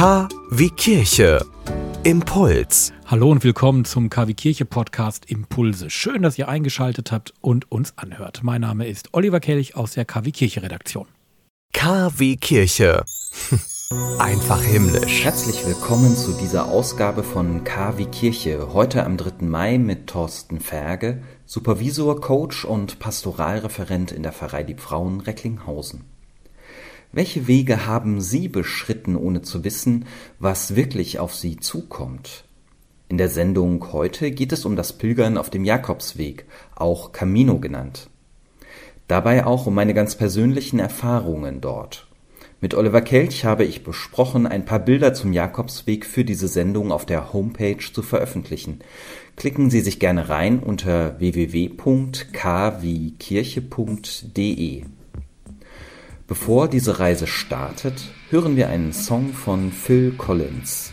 K wie Kirche. Impuls. Hallo und willkommen zum KW Kirche Podcast Impulse. Schön, dass ihr eingeschaltet habt und uns anhört. Mein Name ist Oliver Kelch aus der KW Kirche Redaktion. KW Kirche. Einfach himmlisch. Herzlich willkommen zu dieser Ausgabe von KW Kirche. Heute am 3. Mai mit Thorsten Ferge, Supervisor, Coach und Pastoralreferent in der Pfarrei Die Frauen Recklinghausen. Welche Wege haben Sie beschritten, ohne zu wissen, was wirklich auf Sie zukommt? In der Sendung heute geht es um das Pilgern auf dem Jakobsweg, auch Camino genannt. Dabei auch um meine ganz persönlichen Erfahrungen dort. Mit Oliver Kelch habe ich besprochen, ein paar Bilder zum Jakobsweg für diese Sendung auf der Homepage zu veröffentlichen. Klicken Sie sich gerne rein unter www.kwkirche.de. Bevor diese Reise startet, hören wir einen Song von Phil Collins.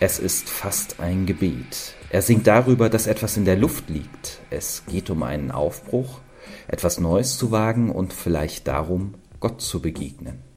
Es ist fast ein Gebet. Er singt darüber, dass etwas in der Luft liegt. Es geht um einen Aufbruch, etwas Neues zu wagen und vielleicht darum, Gott zu begegnen.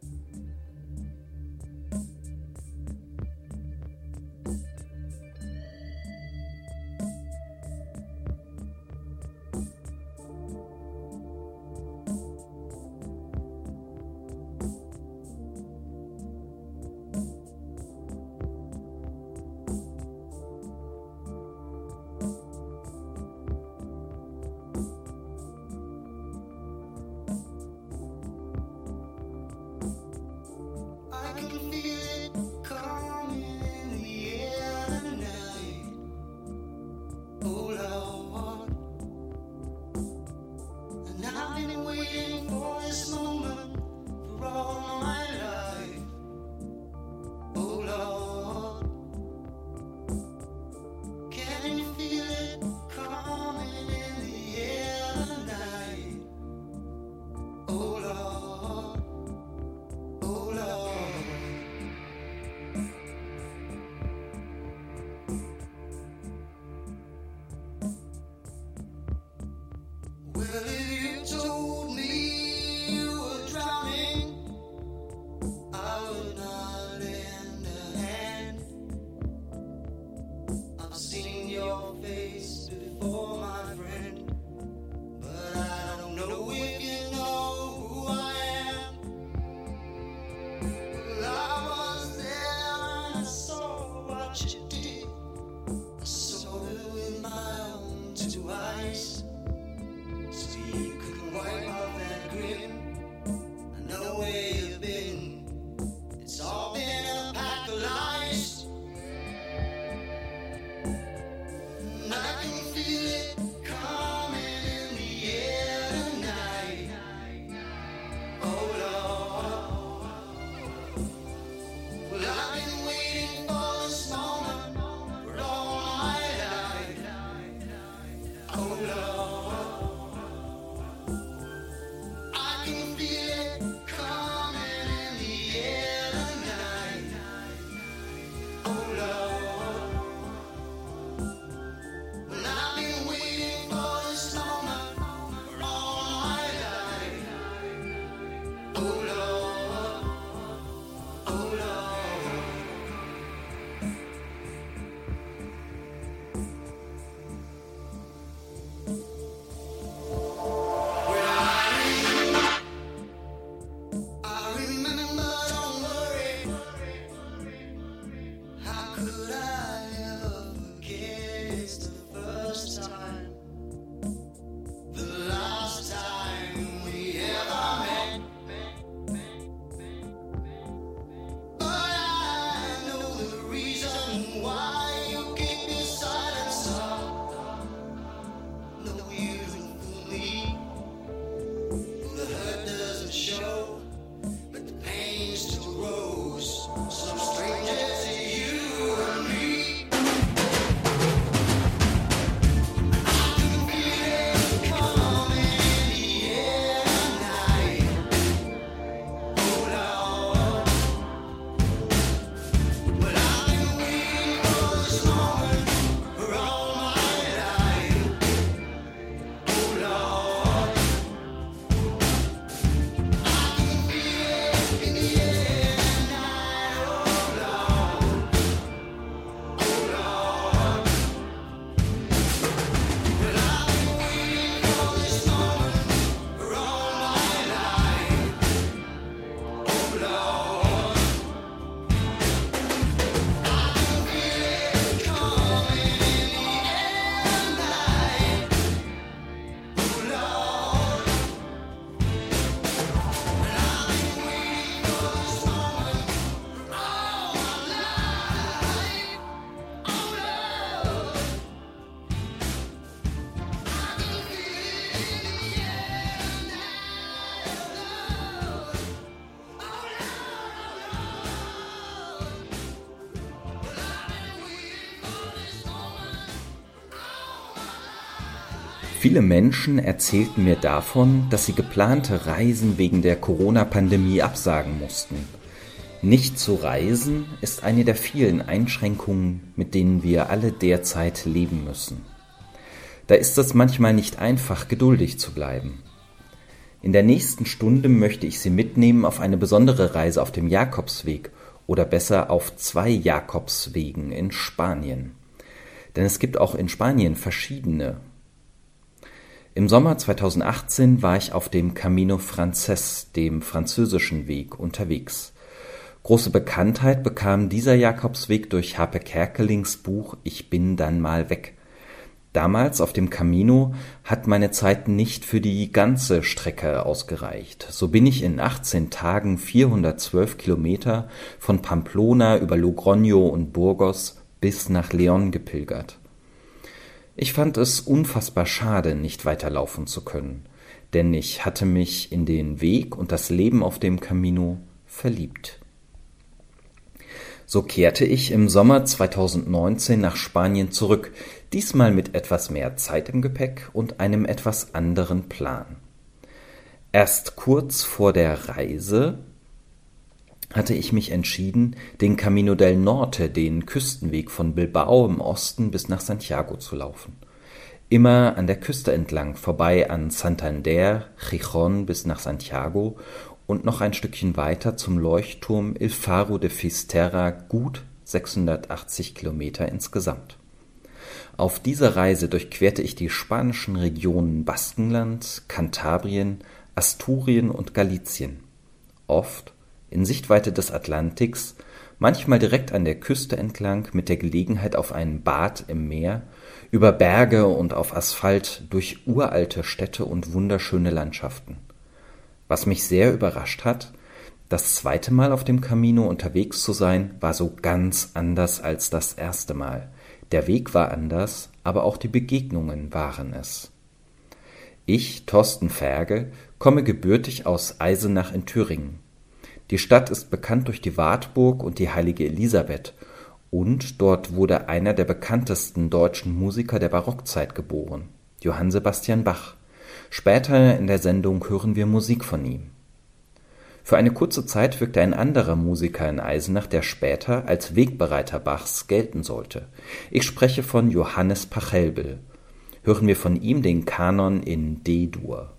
Viele Menschen erzählten mir davon, dass sie geplante Reisen wegen der Corona-Pandemie absagen mussten. Nicht zu reisen ist eine der vielen Einschränkungen, mit denen wir alle derzeit leben müssen. Da ist es manchmal nicht einfach, geduldig zu bleiben. In der nächsten Stunde möchte ich Sie mitnehmen auf eine besondere Reise auf dem Jakobsweg oder besser auf zwei Jakobswegen in Spanien. Denn es gibt auch in Spanien verschiedene im Sommer 2018 war ich auf dem Camino Frances, dem französischen Weg, unterwegs. Große Bekanntheit bekam dieser Jakobsweg durch Harpe Kerkelings Buch Ich bin dann mal weg. Damals auf dem Camino hat meine Zeit nicht für die ganze Strecke ausgereicht. So bin ich in 18 Tagen 412 Kilometer von Pamplona über Logroño und Burgos bis nach León gepilgert. Ich fand es unfassbar schade, nicht weiterlaufen zu können, denn ich hatte mich in den Weg und das Leben auf dem Camino verliebt. So kehrte ich im Sommer 2019 nach Spanien zurück, diesmal mit etwas mehr Zeit im Gepäck und einem etwas anderen Plan. Erst kurz vor der Reise hatte ich mich entschieden, den Camino del Norte, den Küstenweg von Bilbao im Osten bis nach Santiago zu laufen. Immer an der Küste entlang, vorbei an Santander, Gijón bis nach Santiago und noch ein Stückchen weiter zum Leuchtturm Il Faro de Fisterra, gut 680 Kilometer insgesamt. Auf dieser Reise durchquerte ich die spanischen Regionen Baskenland, Kantabrien, Asturien und Galizien. Oft in Sichtweite des Atlantiks, manchmal direkt an der Küste entlang mit der Gelegenheit auf ein Bad im Meer, über Berge und auf Asphalt, durch uralte Städte und wunderschöne Landschaften. Was mich sehr überrascht hat, das zweite Mal auf dem Camino unterwegs zu sein, war so ganz anders als das erste Mal. Der Weg war anders, aber auch die Begegnungen waren es. Ich, Thorsten Ferge, komme gebürtig aus Eisenach in Thüringen. Die Stadt ist bekannt durch die Wartburg und die Heilige Elisabeth, und dort wurde einer der bekanntesten deutschen Musiker der Barockzeit geboren, Johann Sebastian Bach. Später in der Sendung hören wir Musik von ihm. Für eine kurze Zeit wirkte ein anderer Musiker in Eisenach, der später als Wegbereiter Bachs gelten sollte. Ich spreche von Johannes Pachelbel. Hören wir von ihm den Kanon in D-Dur.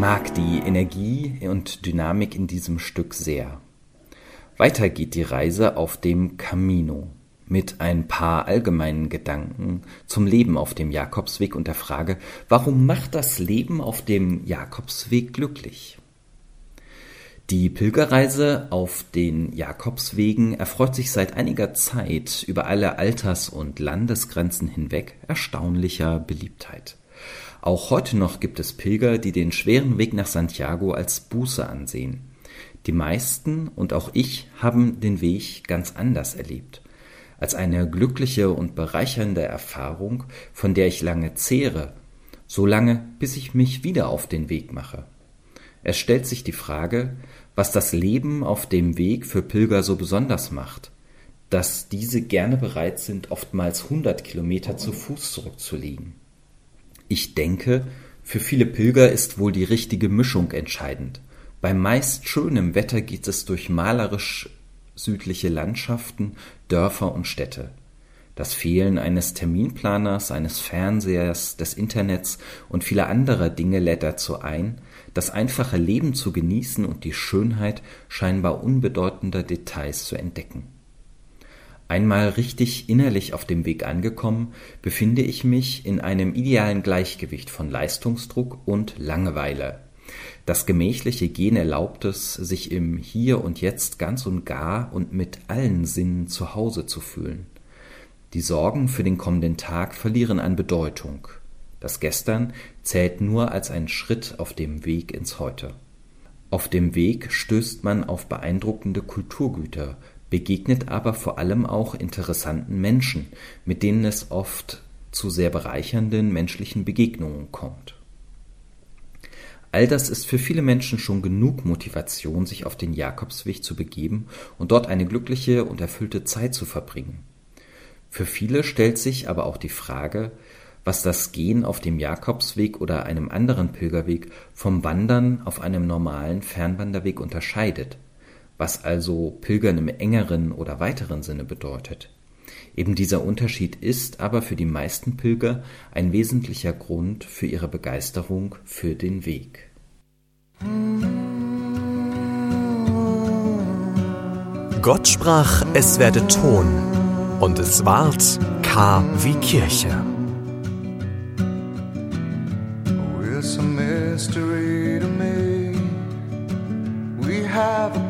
Mag die Energie und Dynamik in diesem Stück sehr. Weiter geht die Reise auf dem Camino mit ein paar allgemeinen Gedanken zum Leben auf dem Jakobsweg und der Frage, warum macht das Leben auf dem Jakobsweg glücklich? Die Pilgerreise auf den Jakobswegen erfreut sich seit einiger Zeit über alle Alters- und Landesgrenzen hinweg erstaunlicher Beliebtheit. Auch heute noch gibt es Pilger, die den schweren Weg nach Santiago als Buße ansehen. Die meisten und auch ich haben den Weg ganz anders erlebt. Als eine glückliche und bereichernde Erfahrung, von der ich lange zehre, so lange, bis ich mich wieder auf den Weg mache. Es stellt sich die Frage, was das Leben auf dem Weg für Pilger so besonders macht, dass diese gerne bereit sind, oftmals hundert Kilometer zu Fuß zurückzulegen. Ich denke, für viele Pilger ist wohl die richtige Mischung entscheidend. Bei meist schönem Wetter geht es durch malerisch südliche Landschaften, Dörfer und Städte. Das Fehlen eines Terminplaners, eines Fernsehers, des Internets und vieler anderer Dinge lädt dazu ein, das einfache Leben zu genießen und die Schönheit scheinbar unbedeutender Details zu entdecken. Einmal richtig innerlich auf dem Weg angekommen, befinde ich mich in einem idealen Gleichgewicht von Leistungsdruck und Langeweile. Das gemächliche Gehen erlaubt es, sich im Hier und Jetzt ganz und gar und mit allen Sinnen zu Hause zu fühlen. Die Sorgen für den kommenden Tag verlieren an Bedeutung. Das Gestern zählt nur als ein Schritt auf dem Weg ins Heute. Auf dem Weg stößt man auf beeindruckende Kulturgüter, begegnet aber vor allem auch interessanten Menschen, mit denen es oft zu sehr bereichernden menschlichen Begegnungen kommt. All das ist für viele Menschen schon genug Motivation, sich auf den Jakobsweg zu begeben und dort eine glückliche und erfüllte Zeit zu verbringen. Für viele stellt sich aber auch die Frage, was das Gehen auf dem Jakobsweg oder einem anderen Pilgerweg vom Wandern auf einem normalen Fernwanderweg unterscheidet, was also Pilgern im engeren oder weiteren Sinne bedeutet. Eben dieser Unterschied ist aber für die meisten Pilger ein wesentlicher Grund für ihre Begeisterung für den Weg. Gott sprach, es werde Ton, und es ward K wie Kirche. have agreed, with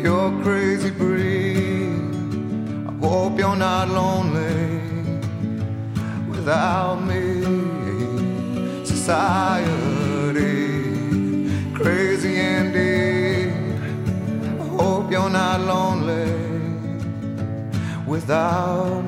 You're crazy breed. I hope you're not lonely without me. Society, crazy indeed. I hope you're not lonely without me.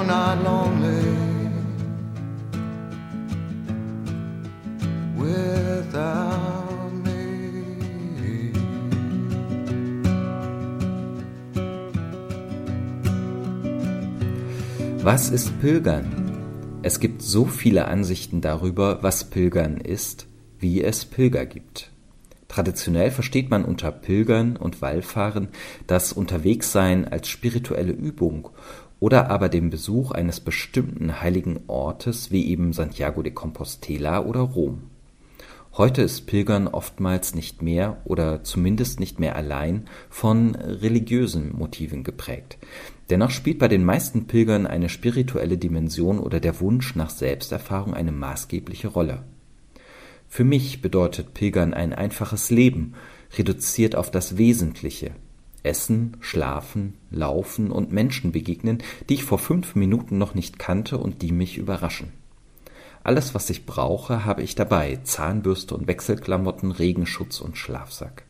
you're not lonely without me. Was ist Pilgern? Es gibt so viele Ansichten darüber, was Pilgern ist, wie es Pilger gibt. Traditionell versteht man unter Pilgern und Wallfahren das Unterwegssein als spirituelle Übung oder aber den Besuch eines bestimmten heiligen Ortes wie eben Santiago de Compostela oder Rom. Heute ist Pilgern oftmals nicht mehr oder zumindest nicht mehr allein von religiösen Motiven geprägt. Dennoch spielt bei den meisten Pilgern eine spirituelle Dimension oder der Wunsch nach Selbsterfahrung eine maßgebliche Rolle. Für mich bedeutet Pilgern ein einfaches Leben, reduziert auf das Wesentliche. Essen, schlafen, laufen und Menschen begegnen, die ich vor fünf Minuten noch nicht kannte und die mich überraschen. Alles, was ich brauche, habe ich dabei. Zahnbürste und Wechselklamotten, Regenschutz und Schlafsack.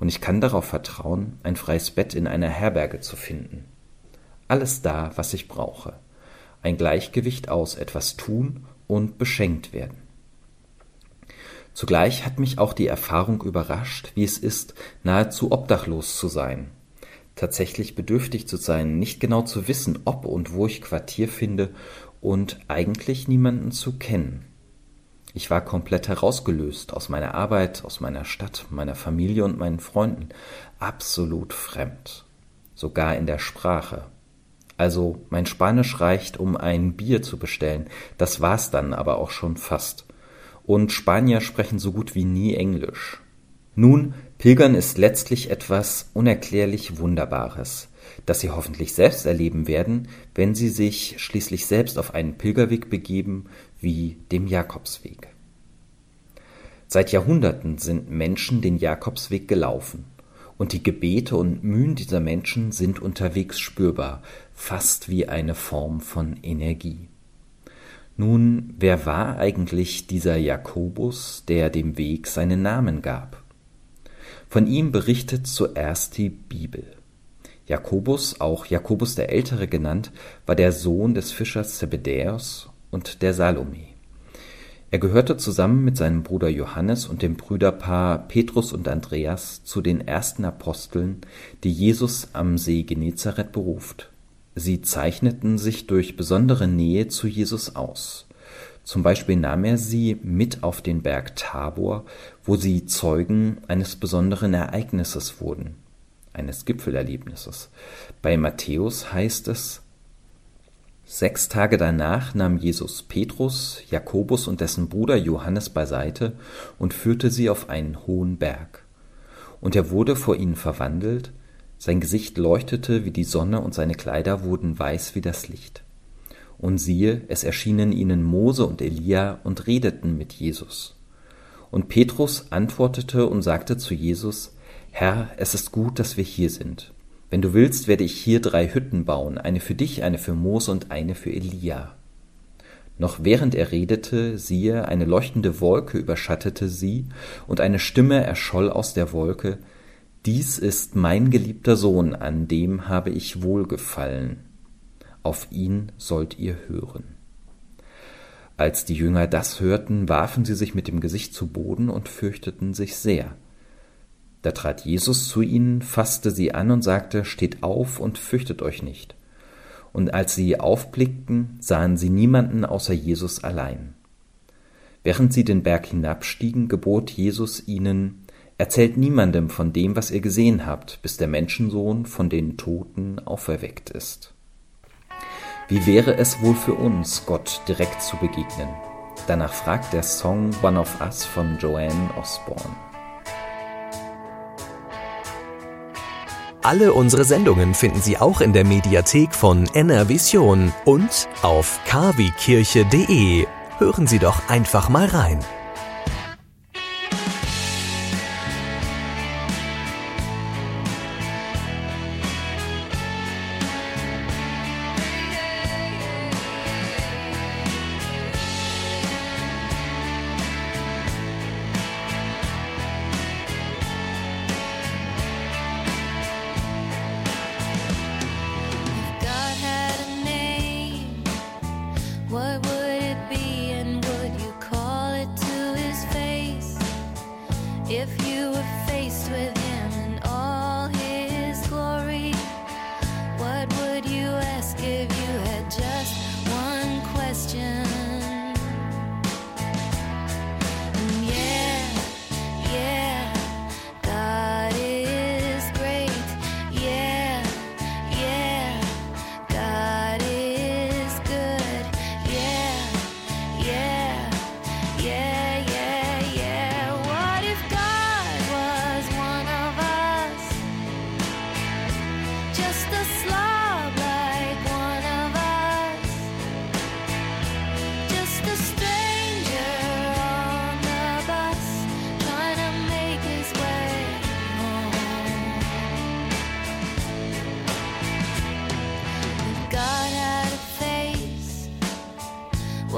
Und ich kann darauf vertrauen, ein freies Bett in einer Herberge zu finden. Alles da, was ich brauche. Ein Gleichgewicht aus etwas tun und beschenkt werden. Zugleich hat mich auch die Erfahrung überrascht, wie es ist, nahezu obdachlos zu sein. Tatsächlich bedürftig zu sein, nicht genau zu wissen, ob und wo ich Quartier finde und eigentlich niemanden zu kennen. Ich war komplett herausgelöst aus meiner Arbeit, aus meiner Stadt, meiner Familie und meinen Freunden, absolut fremd, sogar in der Sprache. Also mein Spanisch reicht, um ein Bier zu bestellen, das war's dann aber auch schon fast. Und Spanier sprechen so gut wie nie Englisch. Nun, Pilgern ist letztlich etwas unerklärlich Wunderbares das sie hoffentlich selbst erleben werden, wenn sie sich schließlich selbst auf einen Pilgerweg begeben, wie dem Jakobsweg. Seit Jahrhunderten sind Menschen den Jakobsweg gelaufen, und die Gebete und Mühen dieser Menschen sind unterwegs spürbar, fast wie eine Form von Energie. Nun, wer war eigentlich dieser Jakobus, der dem Weg seinen Namen gab? Von ihm berichtet zuerst die Bibel. Jakobus, auch Jakobus der Ältere genannt, war der Sohn des Fischers Zebedäus und der Salome. Er gehörte zusammen mit seinem Bruder Johannes und dem Brüderpaar Petrus und Andreas zu den ersten Aposteln, die Jesus am See Genezareth beruft. Sie zeichneten sich durch besondere Nähe zu Jesus aus. Zum Beispiel nahm er sie mit auf den Berg Tabor, wo sie Zeugen eines besonderen Ereignisses wurden eines Gipfelerlebnisses. Bei Matthäus heißt es, Sechs Tage danach nahm Jesus Petrus, Jakobus und dessen Bruder Johannes beiseite und führte sie auf einen hohen Berg. Und er wurde vor ihnen verwandelt, sein Gesicht leuchtete wie die Sonne und seine Kleider wurden weiß wie das Licht. Und siehe, es erschienen ihnen Mose und Elia und redeten mit Jesus. Und Petrus antwortete und sagte zu Jesus, Herr, es ist gut, dass wir hier sind. Wenn du willst, werde ich hier drei Hütten bauen, eine für dich, eine für Mose und eine für Elia. Noch während er redete, siehe, eine leuchtende Wolke überschattete sie, und eine Stimme erscholl aus der Wolke, dies ist mein geliebter Sohn, an dem habe ich Wohlgefallen. Auf ihn sollt ihr hören. Als die Jünger das hörten, warfen sie sich mit dem Gesicht zu Boden und fürchteten sich sehr. Da trat Jesus zu ihnen, fasste sie an und sagte, Steht auf und fürchtet euch nicht. Und als sie aufblickten, sahen sie niemanden außer Jesus allein. Während sie den Berg hinabstiegen, gebot Jesus ihnen, Erzählt niemandem von dem, was ihr gesehen habt, bis der Menschensohn von den Toten auferweckt ist. Wie wäre es wohl für uns, Gott direkt zu begegnen? Danach fragt der Song One of Us von Joanne Osborne. Alle unsere Sendungen finden Sie auch in der Mediathek von NR Vision und auf kwkirche.de. Hören Sie doch einfach mal rein.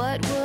What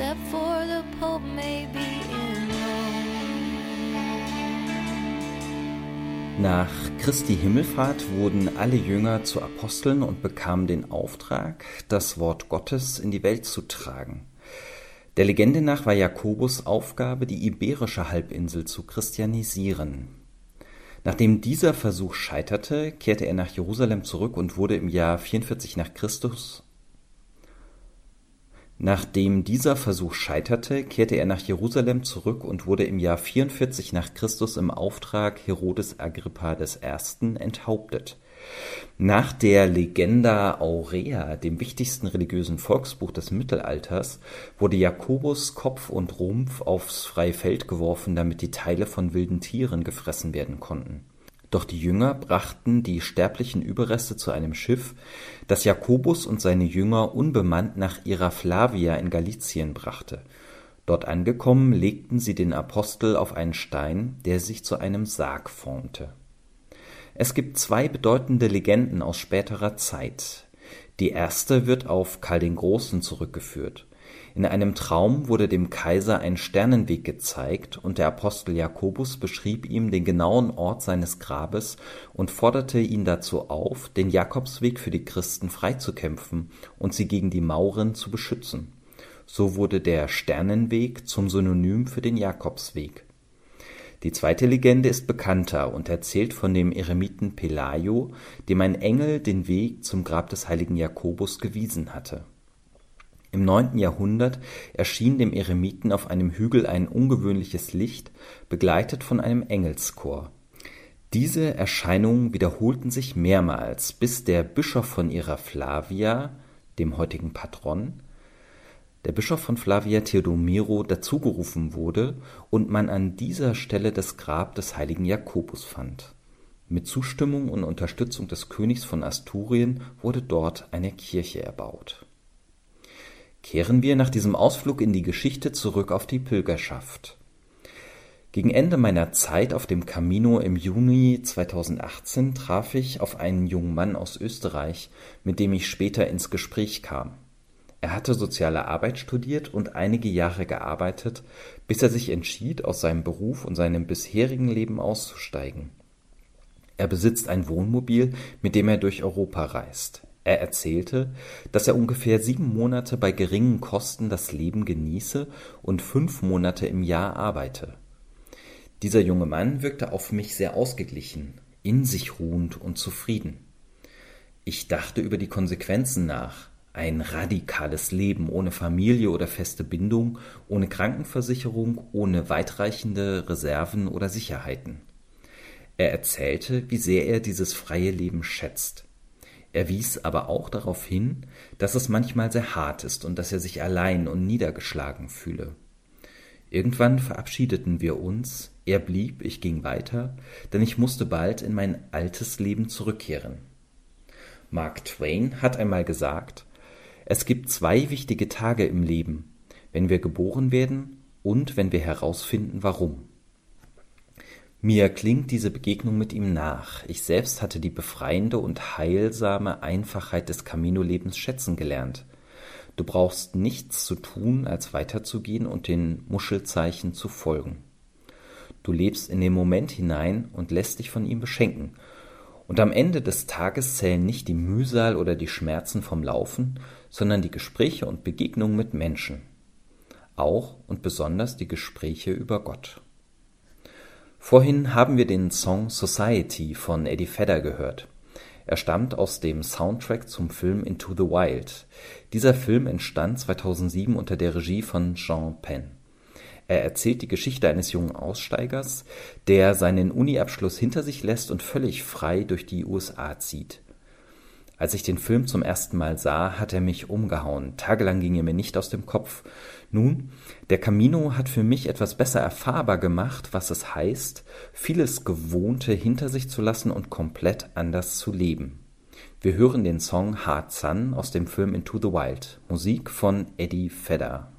except for the Pope, maybe in Rome. Nach Christi Himmelfahrt wurden alle Jünger zu Aposteln und bekamen den Auftrag, das Wort Gottes in die Welt zu tragen. Der Legende nach war Jakobus Aufgabe, die iberische Halbinsel zu christianisieren. Nachdem dieser Versuch scheiterte, kehrte er nach Jerusalem zurück und wurde im Jahr 44 nach Christus Nachdem dieser Versuch scheiterte, kehrte er nach Jerusalem zurück und wurde im Jahr 44 nach Christus im Auftrag Herodes Agrippa I. enthauptet. Nach der Legenda Aurea, dem wichtigsten religiösen Volksbuch des Mittelalters, wurde Jakobus Kopf und Rumpf aufs freie Feld geworfen, damit die Teile von wilden Tieren gefressen werden konnten doch die Jünger brachten die sterblichen Überreste zu einem Schiff, das Jakobus und seine Jünger unbemannt nach ihrer Flavia in Galizien brachte. Dort angekommen, legten sie den Apostel auf einen Stein, der sich zu einem Sarg formte. Es gibt zwei bedeutende Legenden aus späterer Zeit. Die erste wird auf Karl den Großen zurückgeführt in einem Traum wurde dem Kaiser ein Sternenweg gezeigt, und der Apostel Jakobus beschrieb ihm den genauen Ort seines Grabes und forderte ihn dazu auf, den Jakobsweg für die Christen freizukämpfen und sie gegen die Mauren zu beschützen. So wurde der Sternenweg zum Synonym für den Jakobsweg. Die zweite Legende ist bekannter und erzählt von dem Eremiten Pelayo, dem ein Engel den Weg zum Grab des heiligen Jakobus gewiesen hatte im neunten Jahrhundert erschien dem Eremiten auf einem Hügel ein ungewöhnliches Licht, begleitet von einem Engelschor. Diese Erscheinungen wiederholten sich mehrmals, bis der Bischof von ihrer Flavia, dem heutigen Patron, der Bischof von Flavia Theodomiro dazugerufen wurde und man an dieser Stelle das Grab des heiligen Jakobus fand. Mit Zustimmung und Unterstützung des Königs von Asturien wurde dort eine Kirche erbaut Kehren wir nach diesem Ausflug in die Geschichte zurück auf die Pilgerschaft. Gegen Ende meiner Zeit auf dem Camino im Juni 2018 traf ich auf einen jungen Mann aus Österreich, mit dem ich später ins Gespräch kam. Er hatte soziale Arbeit studiert und einige Jahre gearbeitet, bis er sich entschied, aus seinem Beruf und seinem bisherigen Leben auszusteigen. Er besitzt ein Wohnmobil, mit dem er durch Europa reist. Er erzählte, dass er ungefähr sieben Monate bei geringen Kosten das Leben genieße und fünf Monate im Jahr arbeite. Dieser junge Mann wirkte auf mich sehr ausgeglichen, in sich ruhend und zufrieden. Ich dachte über die Konsequenzen nach, ein radikales Leben ohne Familie oder feste Bindung, ohne Krankenversicherung, ohne weitreichende Reserven oder Sicherheiten. Er erzählte, wie sehr er dieses freie Leben schätzt. Er wies aber auch darauf hin, dass es manchmal sehr hart ist und dass er sich allein und niedergeschlagen fühle. Irgendwann verabschiedeten wir uns, er blieb, ich ging weiter, denn ich musste bald in mein altes Leben zurückkehren. Mark Twain hat einmal gesagt, es gibt zwei wichtige Tage im Leben, wenn wir geboren werden und wenn wir herausfinden, warum. Mir klingt diese Begegnung mit ihm nach. Ich selbst hatte die befreiende und heilsame Einfachheit des Camino-Lebens schätzen gelernt. Du brauchst nichts zu tun, als weiterzugehen und den Muschelzeichen zu folgen. Du lebst in den Moment hinein und lässt dich von ihm beschenken. Und am Ende des Tages zählen nicht die Mühsal oder die Schmerzen vom Laufen, sondern die Gespräche und Begegnungen mit Menschen. Auch und besonders die Gespräche über Gott. Vorhin haben wir den Song Society von Eddie Vedder gehört. Er stammt aus dem Soundtrack zum Film Into the Wild. Dieser Film entstand 2007 unter der Regie von Jean Penn. Er erzählt die Geschichte eines jungen Aussteigers, der seinen Uniabschluss hinter sich lässt und völlig frei durch die USA zieht. Als ich den Film zum ersten Mal sah, hat er mich umgehauen. Tagelang ging er mir nicht aus dem Kopf. Nun, der Camino hat für mich etwas besser erfahrbar gemacht, was es heißt, vieles Gewohnte hinter sich zu lassen und komplett anders zu leben. Wir hören den Song Hard Sun aus dem Film Into the Wild, Musik von Eddie Vedder.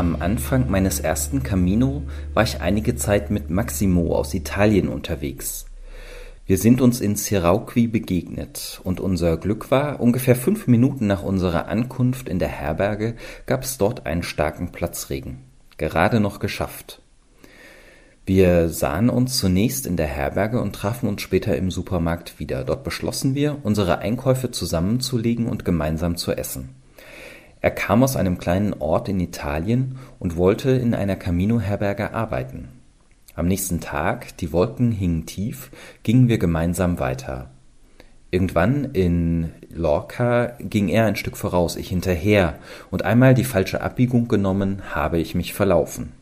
Am Anfang meines ersten Camino war ich einige Zeit mit Maximo aus Italien unterwegs. Wir sind uns in Sirauqui begegnet und unser Glück war, ungefähr fünf Minuten nach unserer Ankunft in der Herberge gab es dort einen starken Platzregen. Gerade noch geschafft. Wir sahen uns zunächst in der Herberge und trafen uns später im Supermarkt wieder. Dort beschlossen wir, unsere Einkäufe zusammenzulegen und gemeinsam zu essen. Er kam aus einem kleinen Ort in Italien und wollte in einer Camino-Herberge arbeiten. Am nächsten Tag, die Wolken hingen tief, gingen wir gemeinsam weiter. Irgendwann in Lorca ging er ein Stück voraus, ich hinterher, und einmal die falsche Abbiegung genommen, habe ich mich verlaufen.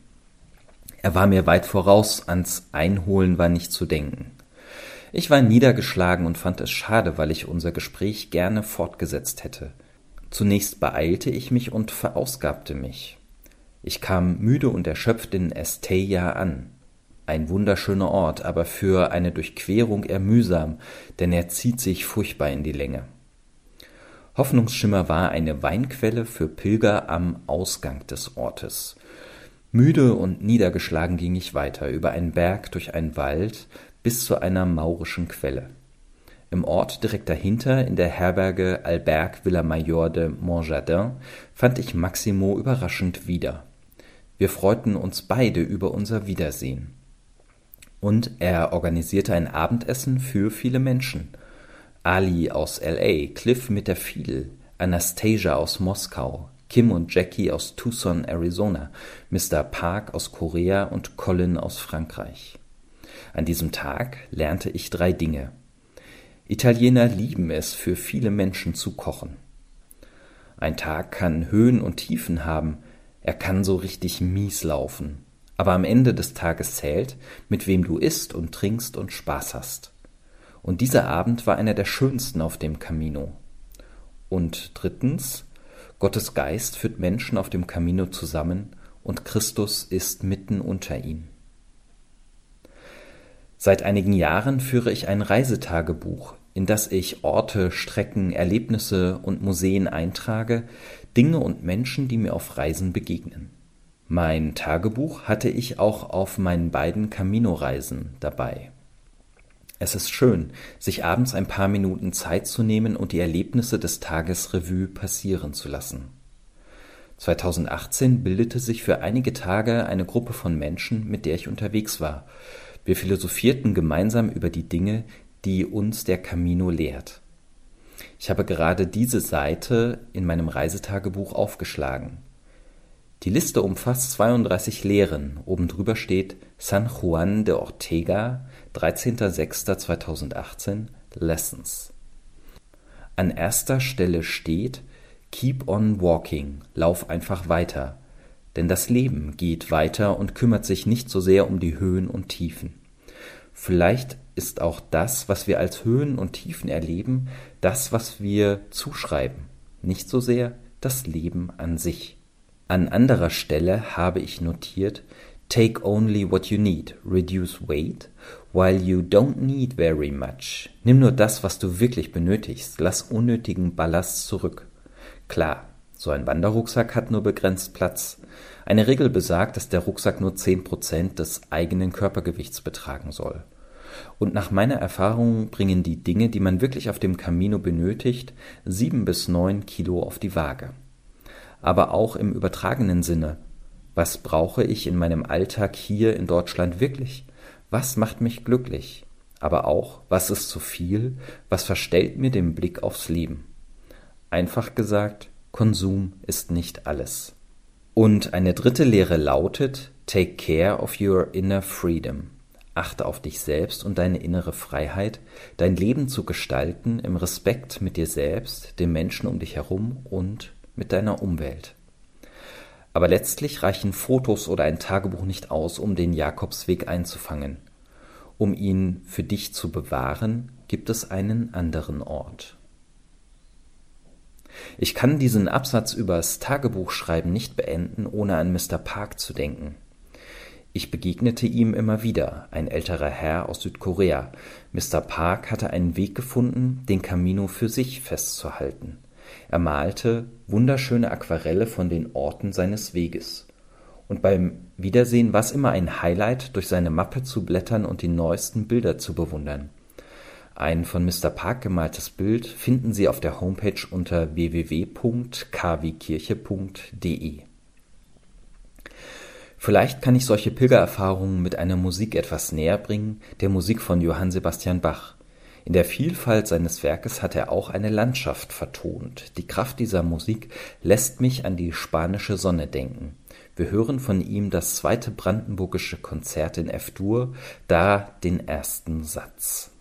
Er war mir weit voraus, ans Einholen war nicht zu denken. Ich war niedergeschlagen und fand es schade, weil ich unser Gespräch gerne fortgesetzt hätte. Zunächst beeilte ich mich und verausgabte mich. Ich kam müde und erschöpft in Estella an. Ein wunderschöner Ort, aber für eine Durchquerung eher mühsam, denn er zieht sich furchtbar in die Länge. Hoffnungsschimmer war eine Weinquelle für Pilger am Ausgang des Ortes. Müde und niedergeschlagen ging ich weiter, über einen Berg, durch einen Wald, bis zu einer maurischen Quelle. Im Ort direkt dahinter, in der Herberge Alberg Villa Major de Montjardin, fand ich Maximo überraschend wieder. Wir freuten uns beide über unser Wiedersehen. Und er organisierte ein Abendessen für viele Menschen. Ali aus LA, Cliff mit der Fiedel, Anastasia aus Moskau, Kim und Jackie aus Tucson, Arizona, Mr. Park aus Korea und Colin aus Frankreich. An diesem Tag lernte ich drei Dinge. Italiener lieben es, für viele Menschen zu kochen. Ein Tag kann Höhen und Tiefen haben, er kann so richtig mies laufen aber am Ende des Tages zählt, mit wem du isst und trinkst und Spaß hast. Und dieser Abend war einer der schönsten auf dem Camino. Und drittens, Gottes Geist führt Menschen auf dem Camino zusammen und Christus ist mitten unter ihnen. Seit einigen Jahren führe ich ein Reisetagebuch, in das ich Orte, Strecken, Erlebnisse und Museen eintrage, Dinge und Menschen, die mir auf Reisen begegnen. Mein Tagebuch hatte ich auch auf meinen beiden Camino-Reisen dabei. Es ist schön, sich abends ein paar Minuten Zeit zu nehmen und die Erlebnisse des Tages Revue passieren zu lassen. 2018 bildete sich für einige Tage eine Gruppe von Menschen, mit der ich unterwegs war. Wir philosophierten gemeinsam über die Dinge, die uns der Camino lehrt. Ich habe gerade diese Seite in meinem Reisetagebuch aufgeschlagen. Die Liste umfasst 32 Lehren, oben drüber steht San Juan de Ortega, 13.06.2018, Lessons. An erster Stelle steht Keep on walking, lauf einfach weiter, denn das Leben geht weiter und kümmert sich nicht so sehr um die Höhen und Tiefen. Vielleicht ist auch das, was wir als Höhen und Tiefen erleben, das, was wir zuschreiben, nicht so sehr das Leben an sich. An anderer Stelle habe ich notiert Take only what you need, reduce weight, while you don't need very much. Nimm nur das, was du wirklich benötigst, lass unnötigen Ballast zurück. Klar, so ein Wanderrucksack hat nur begrenzt Platz. Eine Regel besagt, dass der Rucksack nur zehn Prozent des eigenen Körpergewichts betragen soll. Und nach meiner Erfahrung bringen die Dinge, die man wirklich auf dem Camino benötigt, sieben bis neun Kilo auf die Waage aber auch im übertragenen Sinne. Was brauche ich in meinem Alltag hier in Deutschland wirklich? Was macht mich glücklich? Aber auch, was ist zu viel? Was verstellt mir den Blick aufs Leben? Einfach gesagt, Konsum ist nicht alles. Und eine dritte Lehre lautet, Take care of your inner freedom. Achte auf dich selbst und deine innere Freiheit, dein Leben zu gestalten im Respekt mit dir selbst, den Menschen um dich herum und mit deiner Umwelt. Aber letztlich reichen Fotos oder ein Tagebuch nicht aus, um den Jakobsweg einzufangen. Um ihn für dich zu bewahren, gibt es einen anderen Ort. Ich kann diesen Absatz übers Tagebuchschreiben nicht beenden, ohne an Mr. Park zu denken. Ich begegnete ihm immer wieder, ein älterer Herr aus Südkorea. Mr. Park hatte einen Weg gefunden, den Camino für sich festzuhalten. Er malte wunderschöne Aquarelle von den Orten seines Weges. Und beim Wiedersehen war es immer ein Highlight, durch seine Mappe zu blättern und die neuesten Bilder zu bewundern. Ein von Mr. Park gemaltes Bild finden Sie auf der Homepage unter www.kwkirche.de. Vielleicht kann ich solche Pilgererfahrungen mit einer Musik etwas näher bringen, der Musik von Johann Sebastian Bach. In der Vielfalt seines Werkes hat er auch eine Landschaft vertont. Die Kraft dieser Musik lässt mich an die spanische Sonne denken. Wir hören von ihm das zweite brandenburgische Konzert in F-Dur, da den ersten Satz.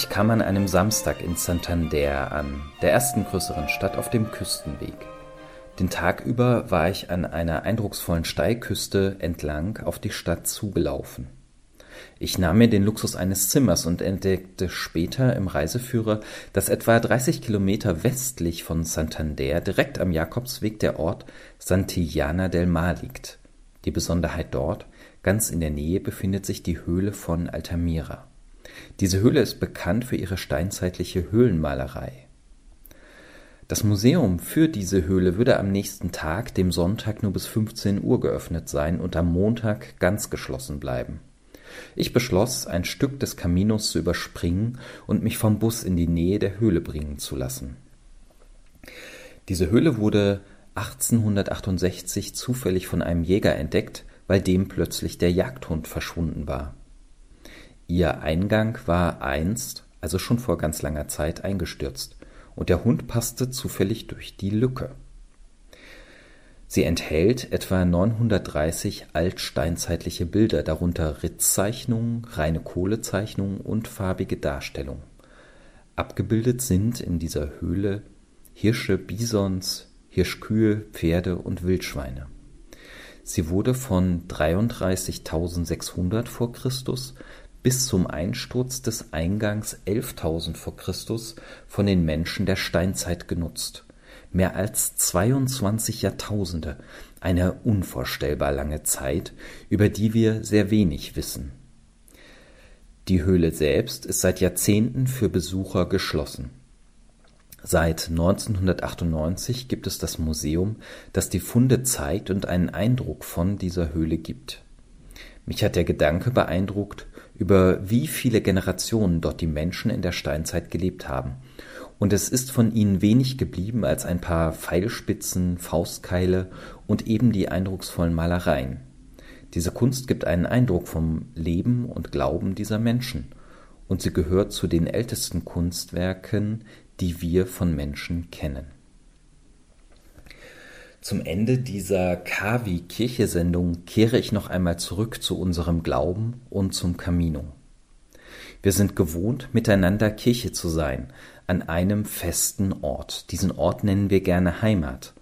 Ich kam an einem Samstag in Santander an, der ersten größeren Stadt auf dem Küstenweg. Den Tag über war ich an einer eindrucksvollen Steilküste entlang auf die Stadt zugelaufen. Ich nahm mir den Luxus eines Zimmers und entdeckte später im Reiseführer, dass etwa 30 Kilometer westlich von Santander direkt am Jakobsweg der Ort Santillana del Mar liegt. Die Besonderheit dort, ganz in der Nähe befindet sich die Höhle von Altamira. Diese Höhle ist bekannt für ihre steinzeitliche Höhlenmalerei. Das Museum für diese Höhle würde am nächsten Tag, dem Sonntag, nur bis 15 Uhr geöffnet sein und am Montag ganz geschlossen bleiben. Ich beschloss, ein Stück des Caminos zu überspringen und mich vom Bus in die Nähe der Höhle bringen zu lassen. Diese Höhle wurde 1868 zufällig von einem Jäger entdeckt, weil dem plötzlich der Jagdhund verschwunden war. Ihr Eingang war einst, also schon vor ganz langer Zeit, eingestürzt, und der Hund passte zufällig durch die Lücke. Sie enthält etwa 930 altsteinzeitliche Bilder, darunter Ritzzeichnungen, reine Kohlezeichnungen und farbige Darstellungen. Abgebildet sind in dieser Höhle Hirsche, Bisons, Hirschkühe, Pferde und Wildschweine. Sie wurde von 33.600 vor Christus bis zum Einsturz des Eingangs 11.000 vor Christus von den Menschen der Steinzeit genutzt. Mehr als 22 Jahrtausende, eine unvorstellbar lange Zeit, über die wir sehr wenig wissen. Die Höhle selbst ist seit Jahrzehnten für Besucher geschlossen. Seit 1998 gibt es das Museum, das die Funde zeigt und einen Eindruck von dieser Höhle gibt. Mich hat der Gedanke beeindruckt, über wie viele Generationen dort die Menschen in der Steinzeit gelebt haben. Und es ist von ihnen wenig geblieben als ein paar Pfeilspitzen, Faustkeile und eben die eindrucksvollen Malereien. Diese Kunst gibt einen Eindruck vom Leben und Glauben dieser Menschen, und sie gehört zu den ältesten Kunstwerken, die wir von Menschen kennen. Zum Ende dieser Kavi-Kirche-Sendung kehre ich noch einmal zurück zu unserem Glauben und zum Camino. Wir sind gewohnt, miteinander Kirche zu sein, an einem festen Ort. Diesen Ort nennen wir gerne Heimat.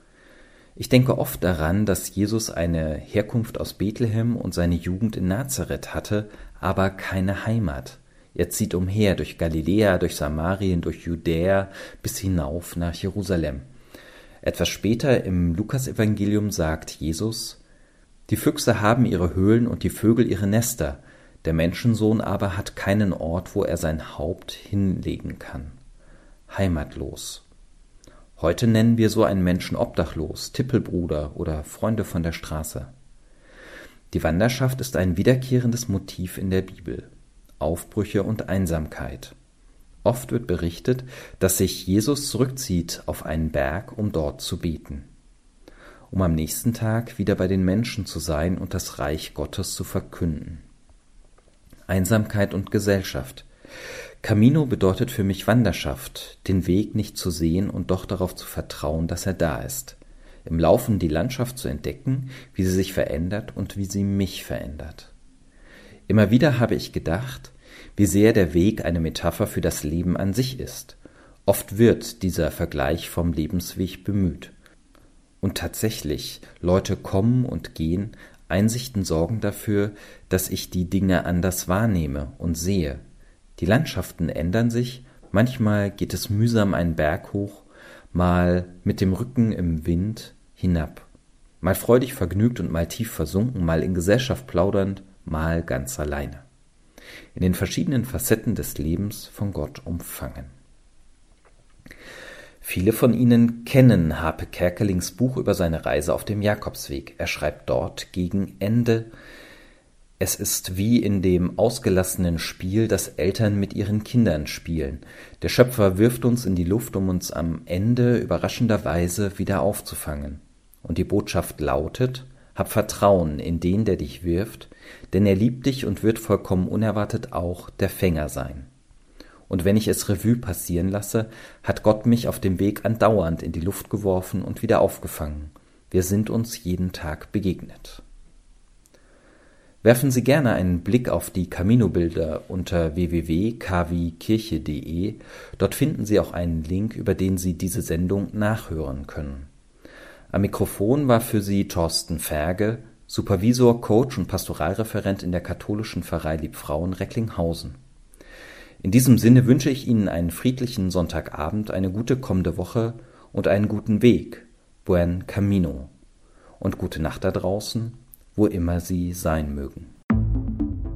Ich denke oft daran, dass Jesus eine Herkunft aus Bethlehem und seine Jugend in Nazareth hatte, aber keine Heimat. Er zieht umher durch Galiläa, durch Samarien, durch Judäa bis hinauf nach Jerusalem. Etwas später im Lukasevangelium sagt Jesus, Die Füchse haben ihre Höhlen und die Vögel ihre Nester, der Menschensohn aber hat keinen Ort, wo er sein Haupt hinlegen kann. Heimatlos. Heute nennen wir so einen Menschen obdachlos, Tippelbruder oder Freunde von der Straße. Die Wanderschaft ist ein wiederkehrendes Motiv in der Bibel. Aufbrüche und Einsamkeit. Oft wird berichtet, dass sich Jesus zurückzieht auf einen Berg, um dort zu beten, um am nächsten Tag wieder bei den Menschen zu sein und das Reich Gottes zu verkünden. Einsamkeit und Gesellschaft. Camino bedeutet für mich Wanderschaft, den Weg nicht zu sehen und doch darauf zu vertrauen, dass er da ist. Im Laufen die Landschaft zu entdecken, wie sie sich verändert und wie sie mich verändert. Immer wieder habe ich gedacht, wie sehr der Weg eine Metapher für das Leben an sich ist. Oft wird dieser Vergleich vom Lebensweg bemüht. Und tatsächlich, Leute kommen und gehen, Einsichten sorgen dafür, dass ich die Dinge anders wahrnehme und sehe. Die Landschaften ändern sich, manchmal geht es mühsam einen Berg hoch, mal mit dem Rücken im Wind hinab, mal freudig vergnügt und mal tief versunken, mal in Gesellschaft plaudernd, mal ganz alleine. In den verschiedenen Facetten des Lebens von Gott umfangen. Viele von Ihnen kennen Harpe Kerkelings Buch über seine Reise auf dem Jakobsweg. Er schreibt dort gegen Ende es ist wie in dem ausgelassenen Spiel, das Eltern mit ihren Kindern spielen. Der Schöpfer wirft uns in die Luft, um uns am Ende überraschenderweise wieder aufzufangen. Und die Botschaft lautet, hab Vertrauen in den, der dich wirft, denn er liebt dich und wird vollkommen unerwartet auch der Fänger sein. Und wenn ich es Revue passieren lasse, hat Gott mich auf dem Weg andauernd in die Luft geworfen und wieder aufgefangen. Wir sind uns jeden Tag begegnet. Werfen Sie gerne einen Blick auf die Camino-Bilder unter www.kwkirche.de. Dort finden Sie auch einen Link, über den Sie diese Sendung nachhören können. Am Mikrofon war für Sie Thorsten Ferge, Supervisor, Coach und Pastoralreferent in der katholischen Pfarrei Liebfrauen Recklinghausen. In diesem Sinne wünsche ich Ihnen einen friedlichen Sonntagabend, eine gute kommende Woche und einen guten Weg. Buen Camino. Und gute Nacht da draußen, wo immer Sie sein mögen.